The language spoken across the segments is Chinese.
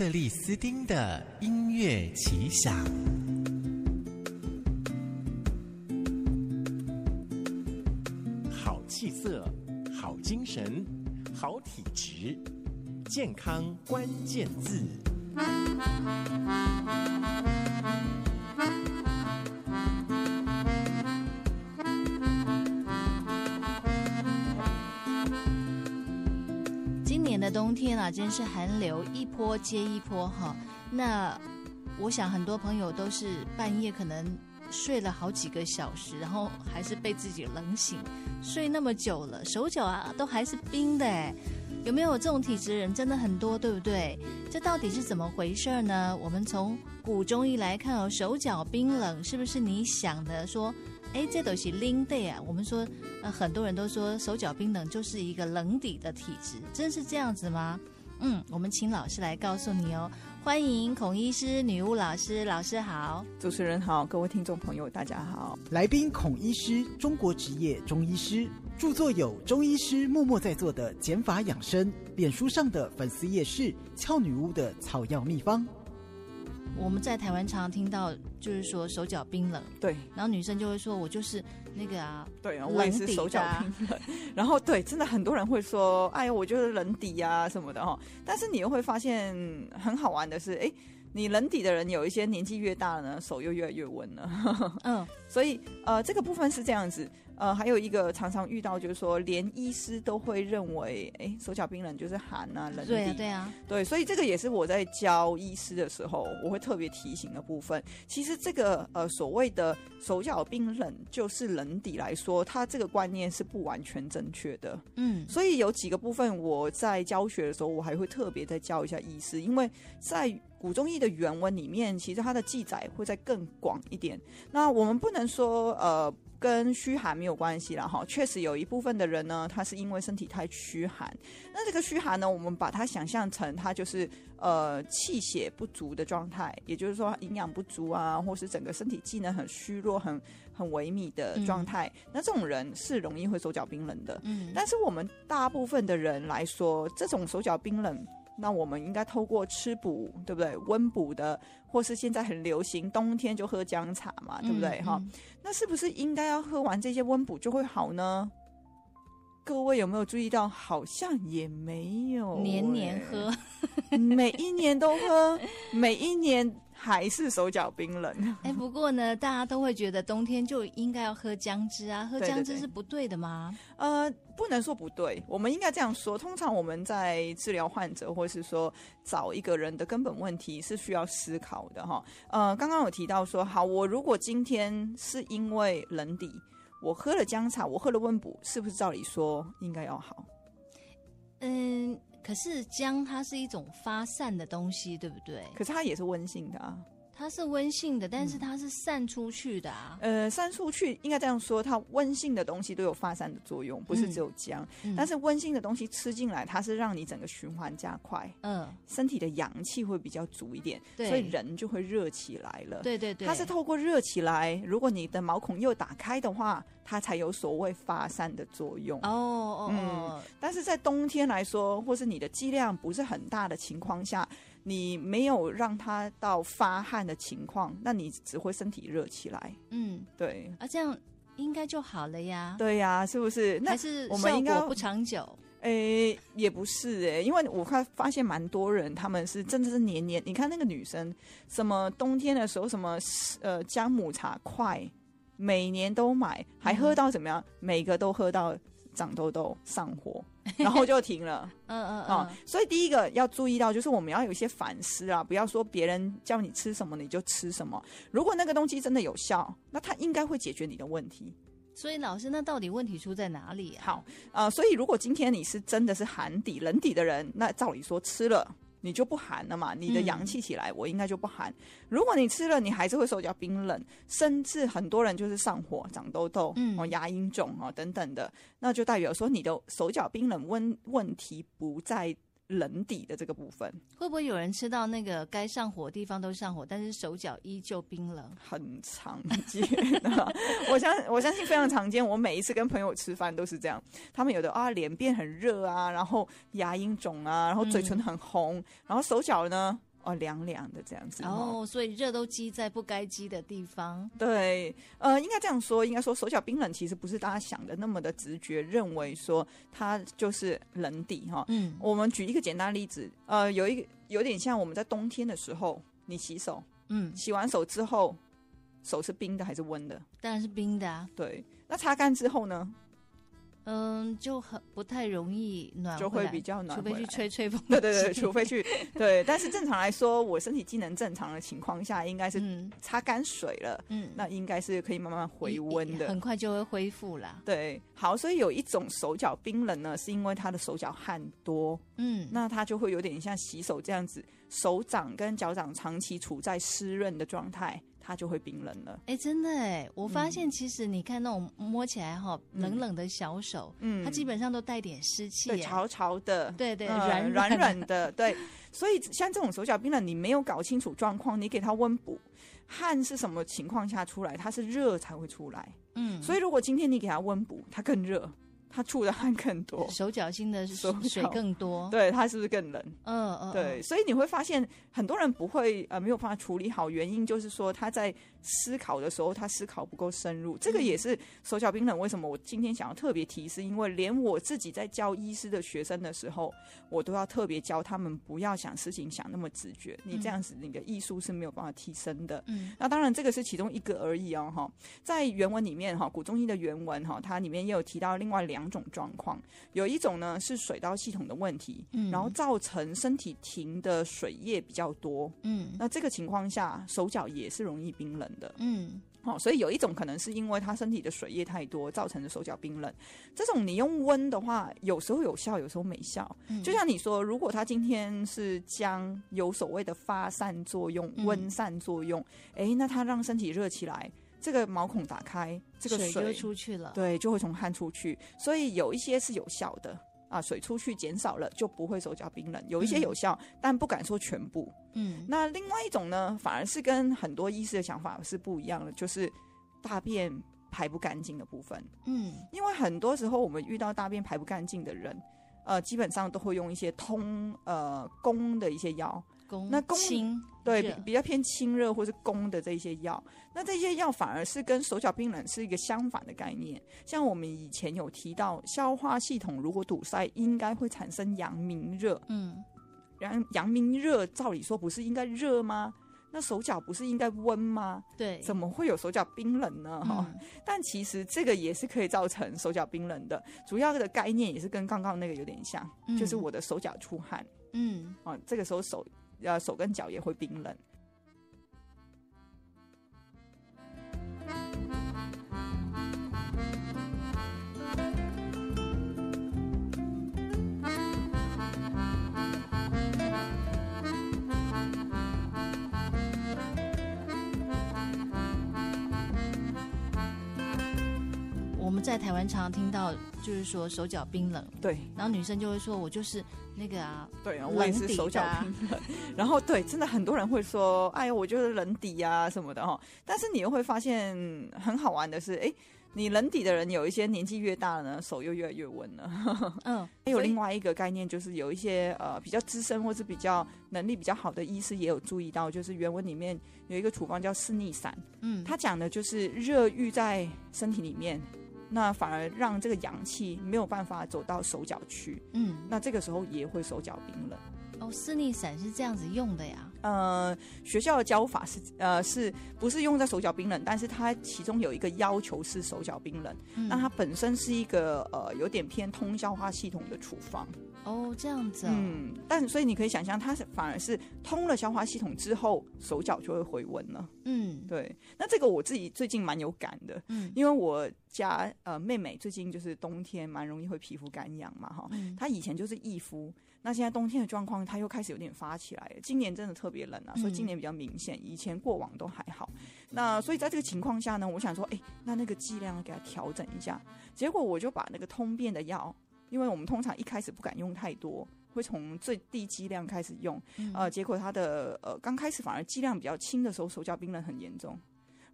克里斯丁的音乐奇想，好气色，好精神，好体质，健康关键字。今年的冬天啊，真是寒流一波接一波哈。那我想很多朋友都是半夜可能睡了好几个小时，然后还是被自己冷醒，睡那么久了，手脚啊都还是冰的哎。有没有这种体质人？真的很多，对不对？这到底是怎么回事呢？我们从古中医来看哦，手脚冰冷是不是你想的说？哎，这都是冷的啊！我们说，呃，很多人都说手脚冰冷就是一个冷底的体质，真是这样子吗？嗯，我们请老师来告诉你哦。欢迎孔医师、女巫老师，老师好，主持人好，各位听众朋友大家好。来宾孔医师，中国职业中医师，著作有《中医师默默在做的减法养生》，脸书上的粉丝夜市“俏女巫的草药秘方”。我们在台湾常常听到，就是说手脚冰冷，对，然后女生就会说，我就是那个啊，对啊，我也是手脚冰冷，然后对，真的很多人会说，哎呀，我就是冷底啊什么的哈，但是你又会发现很好玩的是，哎。你冷底的人有一些年纪越大了呢，手又越来越温了。嗯，所以呃，这个部分是这样子。呃，还有一个常常遇到就是说，连医师都会认为，哎，手脚冰冷就是寒啊，冷底。对啊，对啊，对。所以这个也是我在教医师的时候，我会特别提醒的部分。其实这个呃所谓的手脚冰冷就是冷底来说，它这个观念是不完全正确的。嗯，所以有几个部分我在教学的时候，我还会特别再教一下医师，因为在古中医的原文里面，其实它的记载会再更广一点。那我们不能说呃跟虚寒没有关系了哈，确实有一部分的人呢，他是因为身体太虚寒。那这个虚寒呢，我们把它想象成它就是呃气血不足的状态，也就是说营养不足啊，或是整个身体机能很虚弱、很很萎靡的状态。嗯、那这种人是容易会手脚冰冷的。嗯，但是我们大部分的人来说，这种手脚冰冷。那我们应该透过吃补，对不对？温补的，或是现在很流行冬天就喝姜茶嘛，对不对？哈、嗯嗯，那是不是应该要喝完这些温补就会好呢？各位有没有注意到？好像也没有、欸，年年喝，每一年都喝，每一年。还是手脚冰冷。哎，不过呢，大家都会觉得冬天就应该要喝姜汁啊，喝姜汁是不对的吗？对对对。呃，不能说不对，我们应该这样说。通常我们在治疗患者，或是说找一个人的根本问题，是需要思考的哈。呃，刚刚有提到说，好，我如果今天是因为冷底，我喝了姜茶，我喝了温补，是不是照理说应该要好？嗯。可是姜它是一种发散的东西，对不对？可是它也是温性的啊。它是温性的，但是它是散出去的啊。嗯、呃，散出去应该这样说，它温性的东西都有发散的作用，不是只有姜。嗯、但是温性的东西吃进来，它是让你整个循环加快，嗯，身体的阳气会比较足一点，对，所以人就会热起来了。对对对，它是透过热起来，如果你的毛孔又打开的话，它才有所谓发散的作用。哦哦，嗯，但是在冬天来说，或是你的剂量不是很大的情况下。你没有让它到发汗的情况，那你只会身体热起来。嗯，对啊，这样应该就好了呀。对呀，是不是？那还是我们应该不长久？诶，也不是诶，因为我看发现蛮多人，他们是真的是年年。你看那个女生，什么冬天的时候，什么呃姜母茶块，每年都买，还喝到怎么样？嗯、每个都喝到长痘痘、上火。然后就停了，嗯嗯嗯、哦，所以第一个要注意到，就是我们要有一些反思啊，不要说别人叫你吃什么你就吃什么。如果那个东西真的有效，那它应该会解决你的问题。所以老师，那到底问题出在哪里啊？好，呃，所以如果今天你是真的是寒底冷底的人，那照理说吃了。你就不寒了嘛？你的阳气起来，嗯、我应该就不寒。如果你吃了，你还是会手脚冰冷，甚至很多人就是上火、长痘痘、嗯、哦牙龈肿啊等等的，那就代表说你的手脚冰冷问问题不在。冷底的这个部分，会不会有人吃到那个该上火的地方都上火，但是手脚依旧冰冷？很常见的，我相我相信非常常见。我每一次跟朋友吃饭都是这样，他们有的啊脸变很热啊，然后牙龈肿啊，然后嘴唇很红，嗯、然后手脚呢哦凉凉的这样子。哦，所以热都积在不该积的地方。对，呃，应该这样说，应该说手脚冰冷其实不是大家想的那么的直觉，认为说它就是冷底哈。嗯，我们举一个简单例子，呃，有一个有点像我们在冬天的时候，你洗手，嗯，洗完手之后，手是冰的还是温的？当然是冰的啊。对，那擦干之后呢？嗯，就很不太容易暖，就会比较暖，除非去吹吹风。对对对，除非去对。但是正常来说，我身体机能正常的情况下，应该是擦干水了，嗯，那应该是可以慢慢回温的，很快就会恢复了。对，好，所以有一种手脚冰冷呢，是因为他的手脚汗多，嗯，那他就会有点像洗手这样子，手掌跟脚掌长期处在湿润的状态。它就会冰冷了。哎、欸，真的哎，我发现其实你看那种摸起来哈冷冷的小手，嗯，它基本上都带点湿气，对，潮潮的，对对，软软软的，对。所以像这种手脚冰冷，你没有搞清楚状况，你给它温补，汗是什么情况下出来？它是热才会出来，嗯。所以如果今天你给它温补，它更热。它触的汗更多，手脚心的水更多，对，它是不是更冷？嗯嗯，对，所以你会发现很多人不会呃没有办法处理好，原因就是说他在思考的时候他思考不够深入，这个也是手脚冰冷。为什么我今天想要特别提示？因为连我自己在教医师的学生的时候，我都要特别教他们不要想事情想那么直觉，你这样子你的艺术是没有办法提升的。嗯，那当然这个是其中一个而已哦哈，在原文里面哈，古中医的原文哈，它里面也有提到另外两。两种状况，有一种呢是水道系统的问题，嗯，然后造成身体停的水液比较多，嗯，那这个情况下手脚也是容易冰冷的，嗯，哦，所以有一种可能是因为他身体的水液太多造成的手脚冰冷，这种你用温的话，有时候有效，有时候没效，嗯，就像你说，如果他今天是将有所谓的发散作用、温散作用，哎，那他让身体热起来。这个毛孔打开，这个水，水就出去了，对，就会从汗出去。所以有一些是有效的啊，水出去减少了，就不会手脚冰冷。有一些有效，嗯、但不敢说全部。嗯，那另外一种呢，反而是跟很多医师的想法是不一样的，就是大便排不干净的部分。嗯，因为很多时候我们遇到大便排不干净的人，呃，基本上都会用一些通呃攻的一些药。那攻清对比，比较偏清热或是攻的这些药，那这些药反而是跟手脚冰冷是一个相反的概念。像我们以前有提到，消化系统如果堵塞，应该会产生阳明热。嗯，阳阳明热，照理说不是应该热吗？那手脚不是应该温吗？对，怎么会有手脚冰冷呢？哈、嗯，但其实这个也是可以造成手脚冰冷的。主要的概念也是跟刚刚那个有点像，嗯、就是我的手脚出汗。嗯，啊，这个时候手。呃，手跟脚也会冰冷。们在台湾常常听到，就是说手脚冰冷，对，然后女生就会说，我就是。那个啊，对啊，我也是手脚冰冷。然后对，真的很多人会说，哎呀，我就是冷底啊什么的哈。但是你又会发现很好玩的是，哎，你冷底的人有一些年纪越大了呢，手又越来越温了。嗯，还有另外一个概念，就是有一些呃比较资深或是比较能力比较好的医师也有注意到，就是原文里面有一个处方叫四逆散，嗯，他讲的就是热郁在身体里面。那反而让这个阳气没有办法走到手脚去，嗯，那这个时候也会手脚冰冷。哦，四逆散是这样子用的呀？呃，学校的教法是呃，是不是用在手脚冰冷？但是它其中有一个要求是手脚冰冷，嗯、那它本身是一个呃有点偏通消化系统的处方。哦，这样子、哦。嗯，但所以你可以想象，它是反而是通了消化系统之后，手脚就会回温了。嗯，对。那这个我自己最近蛮有感的，嗯，因为我家呃妹妹最近就是冬天蛮容易会皮肤干痒嘛，哈、嗯，她以前就是易肤，那现在冬天的状况，她又开始有点发起来了。今年真的特别冷啊，所以今年比较明显，以前过往都还好。那所以在这个情况下呢，我想说，哎、欸，那那个剂量给她调整一下。结果我就把那个通便的药。因为我们通常一开始不敢用太多，会从最低剂量开始用，呃，结果它的呃刚开始反而剂量比较轻的时候，手脚冰冷很严重。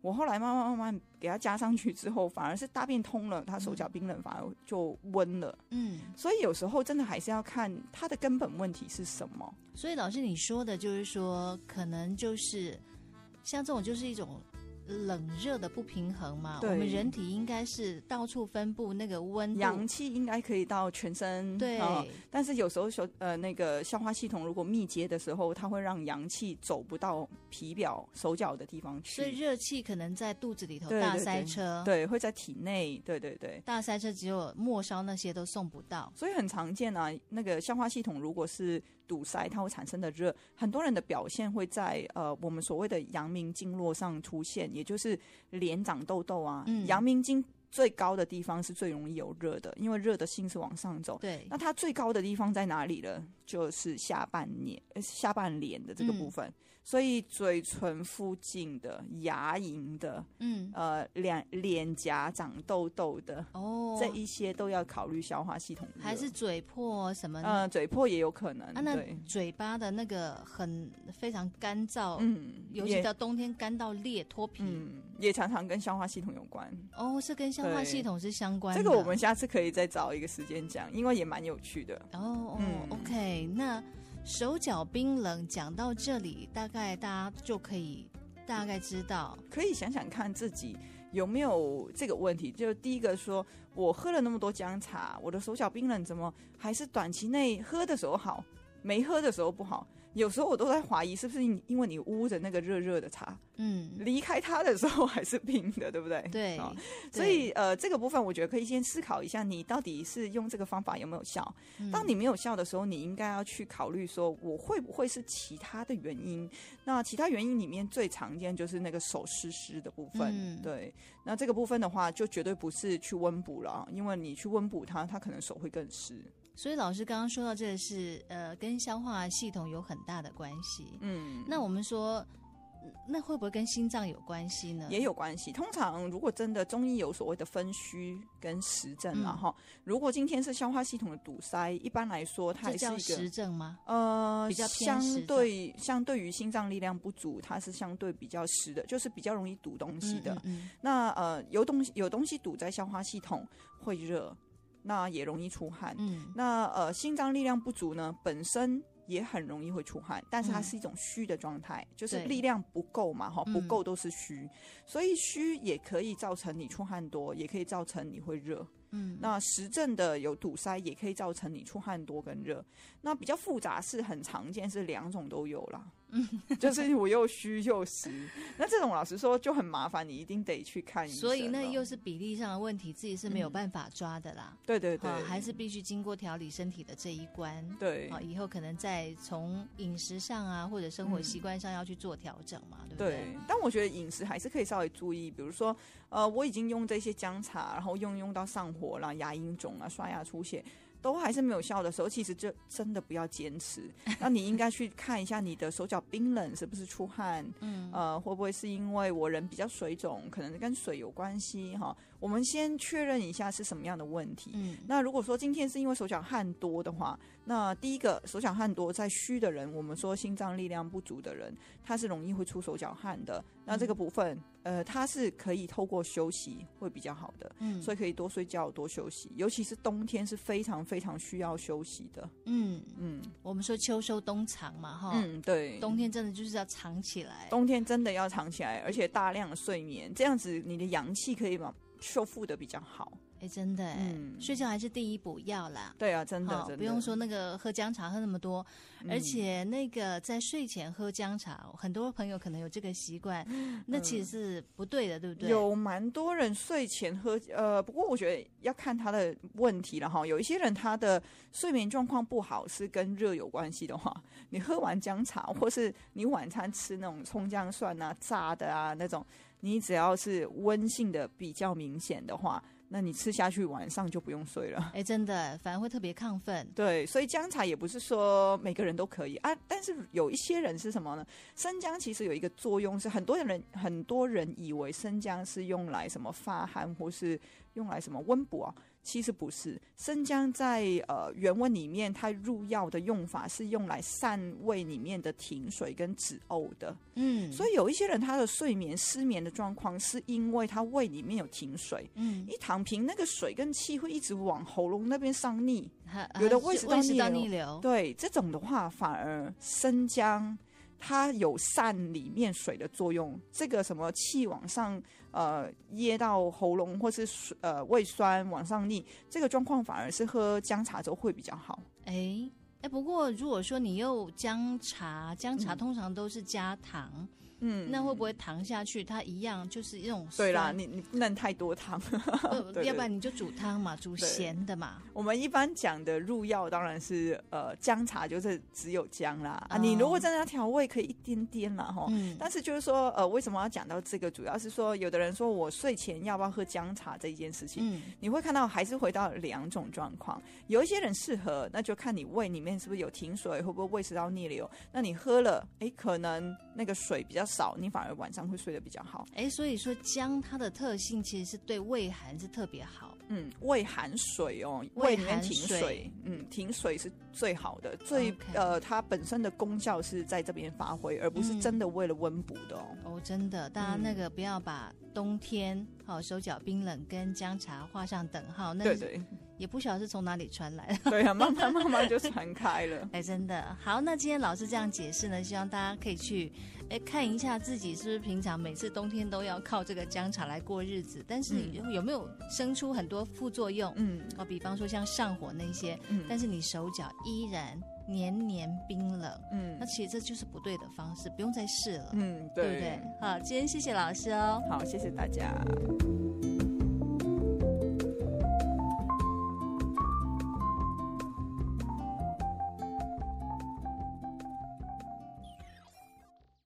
我后来慢慢慢慢给他加上去之后，反而是大便通了，他手脚冰冷，反而就温了。嗯，所以有时候真的还是要看他的根本问题是什么。所以老师你说的就是说，可能就是像这种就是一种。冷热的不平衡嘛，我们人体应该是到处分布那个温度，阳气应该可以到全身。对、哦，但是有时候说呃那个消化系统如果密接的时候，它会让阳气走不到皮表手脚的地方去，所以热气可能在肚子里头大塞车，对，对，对，会在体内，对对对，大塞车只有末梢那些都送不到，所以很常见啊。那个消化系统如果是堵塞，它会产生的热，很多人的表现会在呃我们所谓的阳明经络上出现。也就是脸长痘痘啊，阳明经最高的地方是最容易有热的，因为热的性是往上走。对，那它最高的地方在哪里呢？就是下半脸，下半脸的这个部分。嗯所以嘴唇附近的牙龈的，嗯，呃，脸脸颊长痘痘的，哦，这一些都要考虑消化系统。还是嘴破什么？呃，嘴破也有可能。啊，那嘴巴的那个很非常干燥，嗯，尤其到冬天干到裂脱皮，嗯，也常常跟消化系统有关。哦，是跟消化系统是相关的。这个我们下次可以再找一个时间讲，因为也蛮有趣的。哦，嗯，OK，那。手脚冰冷，讲到这里，大概大家就可以大概知道，可以想想看自己有没有这个问题。就第一个说，我喝了那么多姜茶，我的手脚冰冷，怎么还是短期内喝的时候好，没喝的时候不好？有时候我都在怀疑，是不是因为你捂着那个热热的茶，嗯，离开它的时候还是冰的，对不对？对，哦、所以呃，这个部分我觉得可以先思考一下，你到底是用这个方法有没有效？嗯、当你没有效的时候，你应该要去考虑说，我会不会是其他的原因？那其他原因里面最常见就是那个手湿湿的部分，嗯、对。那这个部分的话，就绝对不是去温补了，因为你去温补它，它可能手会更湿。所以老师刚刚说到这个是呃跟消化系统有很大的关系，嗯，那我们说那会不会跟心脏有关系呢？也有关系。通常如果真的中医有所谓的分虚跟实症嘛哈，嗯、如果今天是消化系统的堵塞，一般来说它也是一个实症吗？呃，比较偏相对相对于心脏力量不足，它是相对比较实的，就是比较容易堵东西的。嗯嗯嗯，那呃有东西有东西堵在消化系统会热。那也容易出汗。嗯，那呃，心脏力量不足呢，本身也很容易会出汗，但是它是一种虚的状态，嗯、就是力量不够嘛，哈，不够都是虚，嗯、所以虚也可以造成你出汗多，也可以造成你会热。嗯，那实证的有堵塞，也可以造成你出汗多跟热。那比较复杂是很常见，是两种都有啦。嗯，就是我又虚又实，那这种老实说就很麻烦，你一定得去看医生。所以那又是比例上的问题，自己是没有办法抓的啦。嗯、对对对，还是必须经过调理身体的这一关。对，啊，以后可能再从饮食上啊，或者生活习惯上要去做调整嘛，嗯、对不对？对，但我觉得饮食还是可以稍微注意，比如说，呃，我已经用这些姜茶，然后用用到上火啦，牙龈肿啊，刷牙出血。都还是没有效的时候，其实就真的不要坚持。那你应该去看一下你的手脚冰冷是不是出汗，嗯，呃，会不会是因为我人比较水肿，可能跟水有关系哈。我们先确认一下是什么样的问题。嗯，那如果说今天是因为手脚汗多的话，那第一个手脚汗多在虚的人，我们说心脏力量不足的人，他是容易会出手脚汗的。那这个部分，呃，他是可以透过休息会比较好的。嗯，所以可以多睡觉，多休息，尤其是冬天是非常非常需要休息的。嗯嗯，我们说秋收冬藏嘛，哈。嗯，对。冬天真的就是要藏起来。冬天真的要藏起来，而且大量的睡眠，这样子你的阳气可以把。修复的比较好，真的，嗯，睡觉还是第一补药啦。对啊，真的，哦、真的，不用说那个喝姜茶喝那么多，嗯、而且那个在睡前喝姜茶，很多朋友可能有这个习惯，嗯、那其实是不对的，对不对？有蛮多人睡前喝，呃，不过我觉得要看他的问题了哈。有一些人他的睡眠状况不好，是跟热有关系的话，你喝完姜茶，或是你晚餐吃那种葱姜蒜啊、炸的啊那种。你只要是温性的比较明显的话，那你吃下去晚上就不用睡了。哎，真的，反而会特别亢奋。对，所以姜茶也不是说每个人都可以啊，但是有一些人是什么呢？生姜其实有一个作用，是很多人很多人以为生姜是用来什么发汗或是用来什么温补啊。其实不是，生姜在呃原文里面，它入药的用法是用来散胃里面的停水跟止呕的。嗯，所以有一些人他的睡眠失眠的状况，是因为他胃里面有停水，嗯，一躺平，那个水跟气会一直往喉咙那边上逆，有的胃食道逆流，对，这种的话反而生姜。它有散里面水的作用，这个什么气往上呃噎到喉咙，或是呃胃酸往上逆，这个状况反而是喝姜茶粥会比较好。哎哎，不过如果说你又姜茶，姜茶通常都是加糖。嗯，那会不会糖下去？它一样就是一种对啦，你你不能太多糖，呃，要不然你就煮汤嘛，煮咸的嘛。我们一般讲的入药当然是呃姜茶，就是只有姜啦。啊，你如果真的要调味，可以一点点啦哈。嗯。但是就是说呃，为什么要讲到这个？主要是说，有的人说我睡前要不要喝姜茶这一件事情，嗯，你会看到还是回到两种状况。有一些人适合，那就看你胃里面是不是有停水，会不会胃食道逆流。那你喝了，哎，可能那个水比较。少，你反而晚上会睡得比较好。哎，所以说姜它的特性其实是对胃寒是特别好。嗯，胃寒水哦，胃里面停水，嗯，停水是最好的，最.呃，它本身的功效是在这边发挥，而不是真的为了温补的哦。哦，真的，大家那个不要把冬天好、手脚冰冷跟姜茶画上等号。那对对。也不晓得是从哪里传来的，对啊，慢慢慢慢就传开了。哎，真的好。那今天老师这样解释呢，希望大家可以去哎看一下自己是不是平常每次冬天都要靠这个姜茶来过日子，但是有没有生出很多副作用？嗯，哦，比方说像上火那些，嗯，但是你手脚依然年年冰冷，嗯，那其实这就是不对的方式，不用再试了，嗯，对，对不对？好，今天谢谢老师哦，好，谢谢大家。